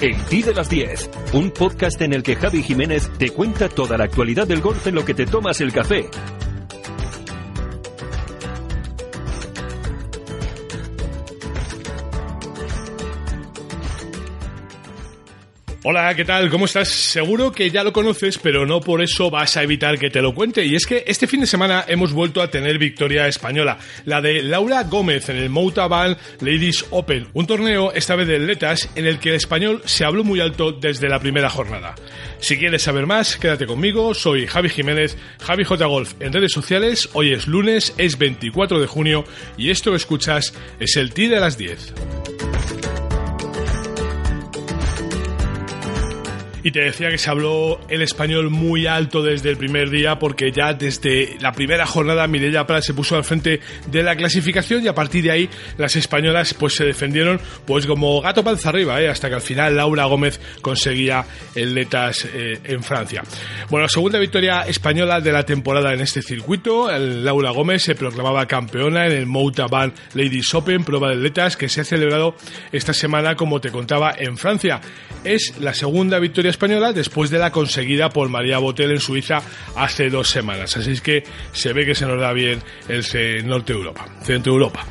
El Ti de las 10, un podcast en el que Javi Jiménez te cuenta toda la actualidad del golf en lo que te tomas el café. Hola, ¿qué tal? ¿Cómo estás? Seguro que ya lo conoces, pero no por eso vas a evitar que te lo cuente. Y es que este fin de semana hemos vuelto a tener victoria española, la de Laura Gómez en el Moutaban Ladies Open, un torneo esta vez de atletas en el que el español se habló muy alto desde la primera jornada. Si quieres saber más, quédate conmigo, soy Javi Jiménez, Javi J Golf en redes sociales, hoy es lunes, es 24 de junio y esto que escuchas es el T de las 10. Y te decía que se habló el español muy alto desde el primer día porque ya desde la primera jornada Mireia Prat se puso al frente de la clasificación y a partir de ahí las españolas pues se defendieron pues como gato panza arriba ¿eh? hasta que al final Laura Gómez conseguía el letas eh, en Francia. Bueno, segunda victoria española de la temporada en este circuito. Laura Gómez se proclamaba campeona en el Moutaban Ladies Open, prueba de letas que se ha celebrado esta semana como te contaba en Francia. Es la segunda victoria española después de la conseguida por María Botel en Suiza hace dos semanas. Así es que se ve que se nos da bien el Norte Europa, Centro Europa.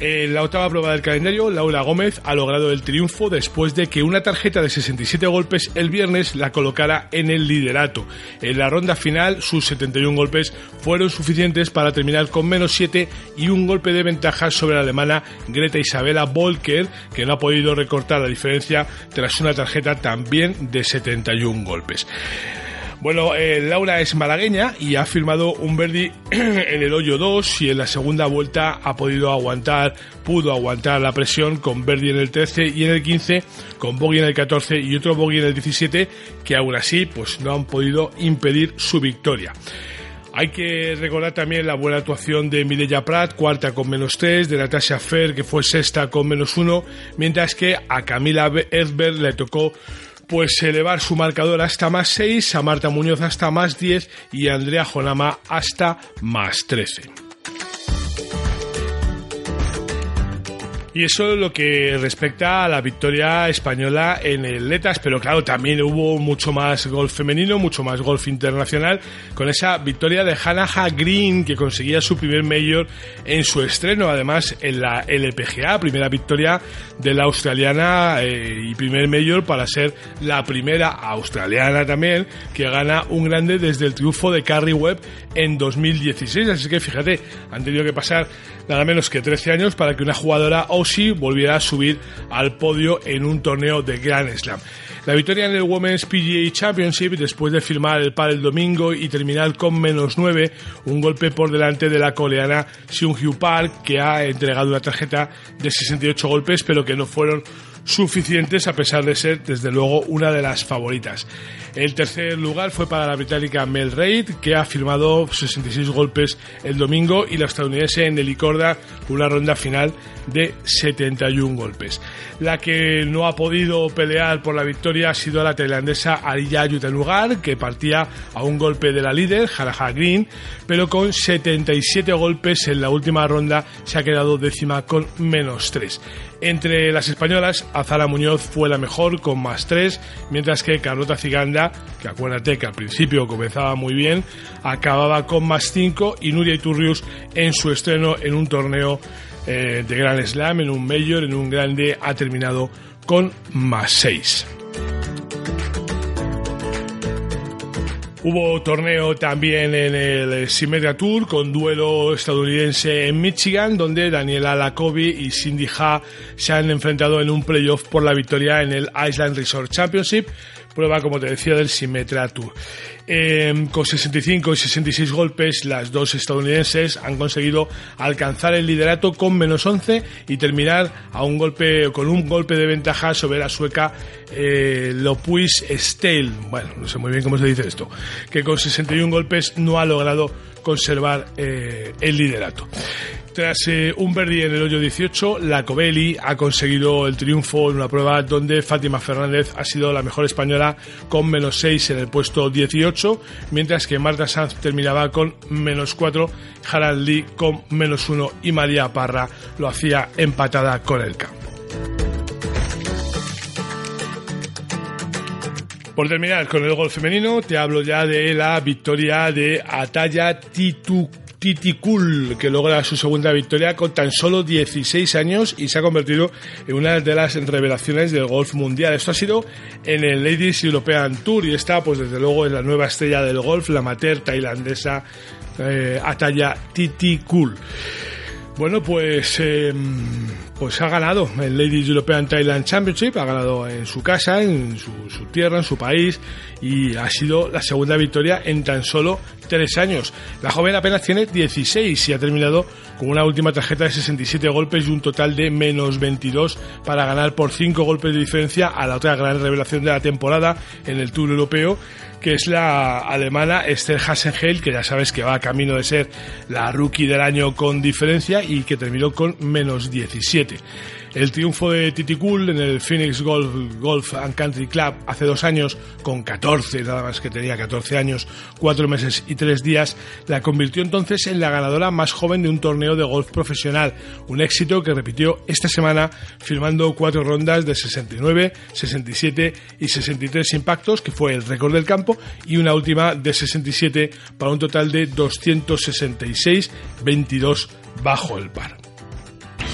En la octava prueba del calendario, Laura Gómez ha logrado el triunfo después de que una tarjeta de 67 golpes el viernes la colocara en el liderato. En la ronda final, sus 71 golpes fueron suficientes para terminar con menos 7 y un golpe de ventaja sobre la alemana Greta Isabella Volker, que no ha podido recortar la diferencia tras una tarjeta también de 71 golpes. Bueno, eh, Laura es malagueña y ha firmado un Verdi en el hoyo 2 y en la segunda vuelta ha podido aguantar, pudo aguantar la presión con Verdi en el 13 y en el 15, con Bogey en el 14 y otro Bogey en el 17 que aún así pues no han podido impedir su victoria. Hay que recordar también la buena actuación de Mireia Prat, cuarta con menos 3, de Natasha Fer, que fue sexta con menos 1, mientras que a Camila Edberg le tocó pues elevar su marcador hasta más 6, a Marta Muñoz hasta más 10 y a Andrea Jonama hasta más 13. Y eso es lo que respecta a la victoria española en el Letas, pero claro, también hubo mucho más golf femenino, mucho más golf internacional, con esa victoria de Hannah Green, que conseguía su primer mayor en su estreno, además en la LPGA, primera victoria de la australiana eh, y primer mayor para ser la primera australiana también que gana un grande desde el triunfo de Carrie Webb en 2016. Así que fíjate, han tenido que pasar nada menos que 13 años para que una jugadora Aussie volviera a subir al podio en un torneo de Grand Slam. La victoria en el Women's PGA Championship después de firmar el par el domingo y terminar con menos 9, un golpe por delante de la coreana Seung Hyu Park que ha entregado una tarjeta de 68 golpes pero que no fueron suficientes a pesar de ser desde luego una de las favoritas. El tercer lugar fue para la británica Mel Reid, que ha firmado 66 golpes el domingo, y la estadounidense en Corda una ronda final de 71 golpes. La que no ha podido pelear por la victoria ha sido la tailandesa Ariya Yutanugar, que partía a un golpe de la líder, Haraha Green, pero con 77 golpes en la última ronda se ha quedado décima con menos 3. Entre las españolas, Azara Muñoz fue la mejor con más 3, mientras que Carlota Ciganda, que acuérdate que al principio comenzaba muy bien, acababa con más 5 y Nuria Iturrius en su estreno en un torneo eh, de Grand Slam, en un Major, en un grande, ha terminado con más 6. Hubo torneo también en el Symmetra Tour con duelo estadounidense en Michigan, donde Daniela Lacobi y Cindy Ha se han enfrentado en un playoff por la victoria en el Island Resort Championship prueba, como te decía, del Symmetra Tour. Em, con 65 y 66 golpes, las dos estadounidenses han conseguido alcanzar el liderato con menos 11 y terminar a un golpe, con un golpe de ventaja sobre la sueca eh, Lopuis Stale. Bueno, no sé muy bien cómo se dice esto. Que con 61 golpes no ha logrado conservar eh, el liderato. Tras eh, un Verdi en el hoyo 18, la Covelli ha conseguido el triunfo en una prueba donde Fátima Fernández ha sido la mejor española con menos 6 en el puesto 18, mientras que Marta Sanz terminaba con menos 4, Harald Lee con menos 1 y María Parra lo hacía empatada con el campo. Por terminar con el gol femenino, te hablo ya de la victoria de Ataya Titu Titicul, que logra su segunda victoria con tan solo 16 años y se ha convertido en una de las revelaciones del golf mundial. Esto ha sido en el Ladies European Tour y esta, pues desde luego, es la nueva estrella del golf, la amateur tailandesa eh, Ataya Titicul. Bueno, pues, em, pues ha ganado el Ladies European Thailand Championship, ha ganado en su casa, en su, tierra, en su país, y ha sido la segunda victoria en tan solo tres años. La joven apenas tiene 16 y ha terminado con una última tarjeta de 67 golpes y un total de menos 22 para ganar por 5 golpes de diferencia a la otra gran revelación de la temporada en el Tour Europeo que es la alemana Esther Hassenheil, que ya sabes que va camino de ser la rookie del año con diferencia y que terminó con menos 17. El triunfo de Titi Cool en el Phoenix Golf, Golf and Country Club hace dos años, con 14, nada más que tenía 14 años, 4 meses y 3 días, la convirtió entonces en la ganadora más joven de un torneo de golf profesional, un éxito que repitió esta semana firmando cuatro rondas de 69, 67 y 63 impactos, que fue el récord del campo, y una última de 67 para un total de 266, 22 bajo el par.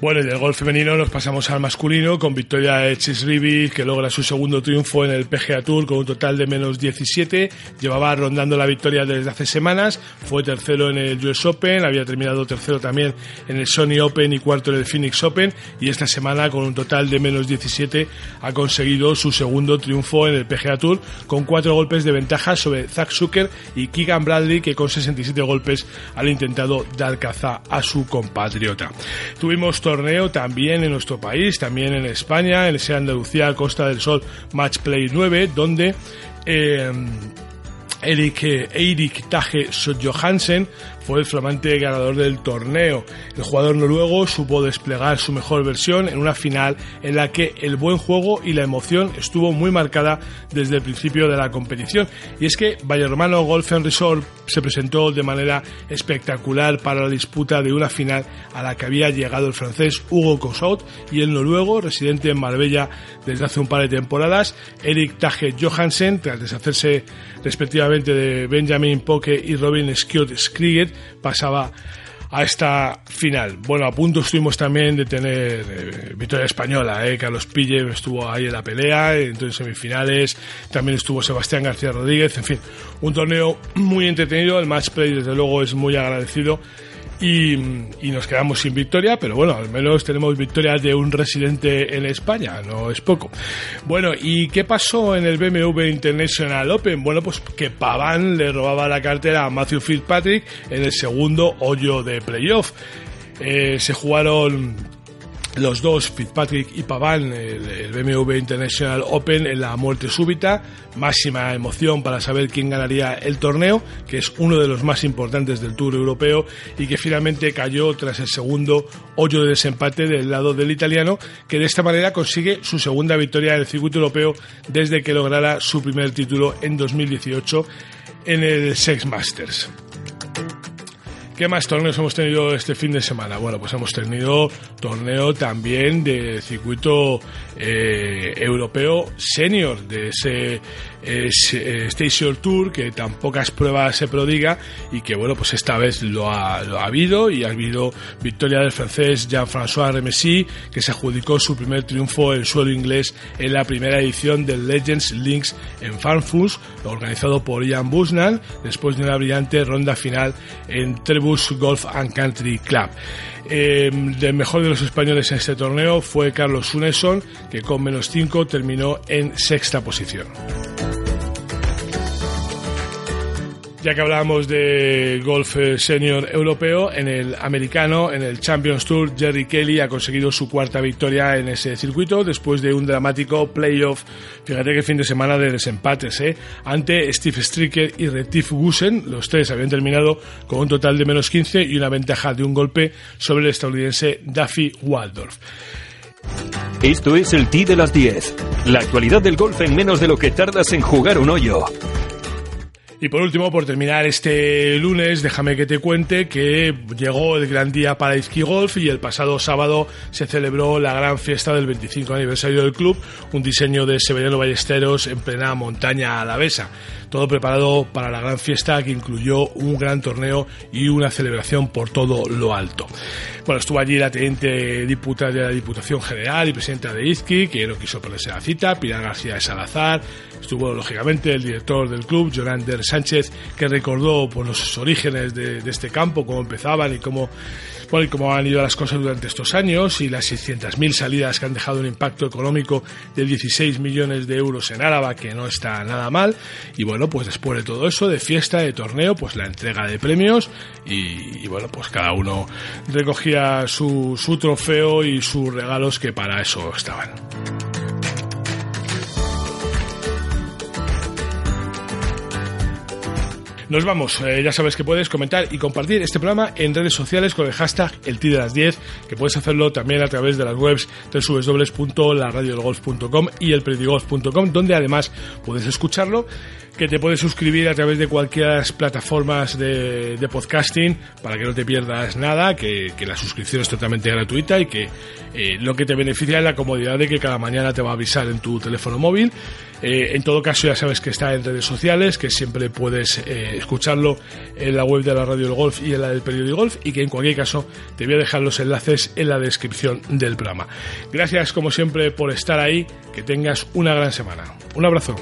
Bueno, y del golf femenino nos pasamos al masculino con victoria de Chis Ribi, que logra su segundo triunfo en el PGA Tour con un total de menos 17. Llevaba rondando la victoria desde hace semanas, fue tercero en el US Open, había terminado tercero también en el Sony Open y cuarto en el Phoenix Open, y esta semana con un total de menos 17 ha conseguido su segundo triunfo en el PGA Tour con cuatro golpes de ventaja sobre Zach Zucker y Keegan Bradley, que con 67 golpes han intentado dar caza a su compatriota. Tuvimos torneo también en nuestro país, también en España, en ese Andalucía Costa del Sol Match Play 9, donde eh, Eric, Eirik Tage Johansen fue el flamante ganador del torneo. El jugador noruego supo desplegar su mejor versión en una final en la que el buen juego y la emoción estuvo muy marcada desde el principio de la competición. Y es que Romano Golf Resort se presentó de manera espectacular para la disputa de una final a la que había llegado el francés Hugo Cosaut y el noruego, residente en Marbella desde hace un par de temporadas, Eric Tage Johansen, tras deshacerse respectivamente de Benjamin Poke y Robin Skjot Skriget, pasaba a esta final. Bueno, a punto estuvimos también de tener eh, victoria española, eh. Carlos Pille estuvo ahí en la pelea, entonces semifinales, también estuvo Sebastián García Rodríguez, en fin, un torneo muy entretenido, el match play desde luego es muy agradecido y, nos quedamos sin victoria, pero bueno, al menos tenemos victoria de un residente en España, no es poco. Bueno, ¿y qué pasó en el BMW International Open? Bueno, pues que Pavan le robaba la cartera a Matthew Fitzpatrick en el segundo hoyo de playoff. Eh, se jugaron los dos, Fitzpatrick y Pavan, el, BMW International Open en la muerte súbita, máxima emoción para saber quién ganaría el torneo, que es uno de los más importantes del Tour Europeo y que finalmente cayó tras el segundo hoyo de desempate del lado del italiano, que de esta manera consigue su segunda victoria en el circuito europeo desde que lograra su primer título en 2018 en el Sex Masters. ¿Qué más torneos hemos tenido este fin de semana? Bueno, pues hemos tenido torneo también de circuito eh, europeo senior, de ese eh, Station Tour, que tan pocas pruebas se prodiga y que, bueno, pues esta vez lo ha, lo ha habido y ha habido victoria del francés Jean-François Remessy, que se adjudicó su primer triunfo en suelo inglés en la primera edición del Legends Links en Farmfuss, organizado por Ian Busnan, después de una brillante ronda final en Golf and Country Club. Eh, el mejor de los españoles en este torneo fue Carlos Suneson, que con menos 5 terminó en sexta posición. Ya que hablábamos de golf eh, senior europeo, en el americano, en el Champions Tour, Jerry Kelly ha conseguido su cuarta victoria en ese circuito después de un dramático playoff. Fíjate que fin de semana de desempates, ¿eh? Ante Steve Stricker y Retif Gusen, los tres habían terminado con un total de menos 15 y una ventaja de un golpe sobre el estadounidense Duffy Waldorf. Esto es el T de las 10. La actualidad del golf en menos de lo que tardas en jugar un hoyo. Y por último, por terminar este lunes, déjame que te cuente que llegó el gran día para Iski Golf y el pasado sábado se celebró la gran fiesta del 25 aniversario del club, un diseño de Severiano Ballesteros en plena montaña alavesa. Todo preparado para la gran fiesta que incluyó un gran torneo y una celebración por todo lo alto. Bueno, estuvo allí la teniente diputada de la Diputación General y presidenta de Izqui, que no quiso ponerse la cita, Pilar García de Salazar, estuvo lógicamente el director del club, Jonander Sánchez, que recordó pues, los orígenes de, este campo, cómo empezaban y cómo, bueno, y cómo han ido las cosas durante estos años y las 600.000 salidas que han dejado un impacto económico de 16 millones de euros en Álava, que no está nada mal. Y bueno, pues después de todo eso, de fiesta, de torneo, pues la entrega de premios y, bueno, pues cada uno recogía su, su trofeo y sus regalos que para eso estaban. Nos vamos. Eh, ya sabes que puedes comentar y compartir este programa en redes sociales con el hashtag el de las 10, que puedes hacerlo también a través de las webs www.laradiodelgolf.com y elpredigolf.com, donde además puedes escucharlo que te puedes suscribir a través de cualquiera de las plataformas de, podcasting para que no te pierdas nada, que, la suscripción es totalmente gratuita y que eh, lo que te beneficia es la comodidad de que cada mañana te va a avisar en tu teléfono móvil. Eh, en todo caso ya sabes que está en redes sociales, que siempre puedes eh, escucharlo en la web de la Radio del Golf y en la del periódico Golf y que en cualquier caso te voy a dejar los enlaces en la descripción del programa. Gracias como siempre por estar ahí, que tengas una gran semana. Un abrazo.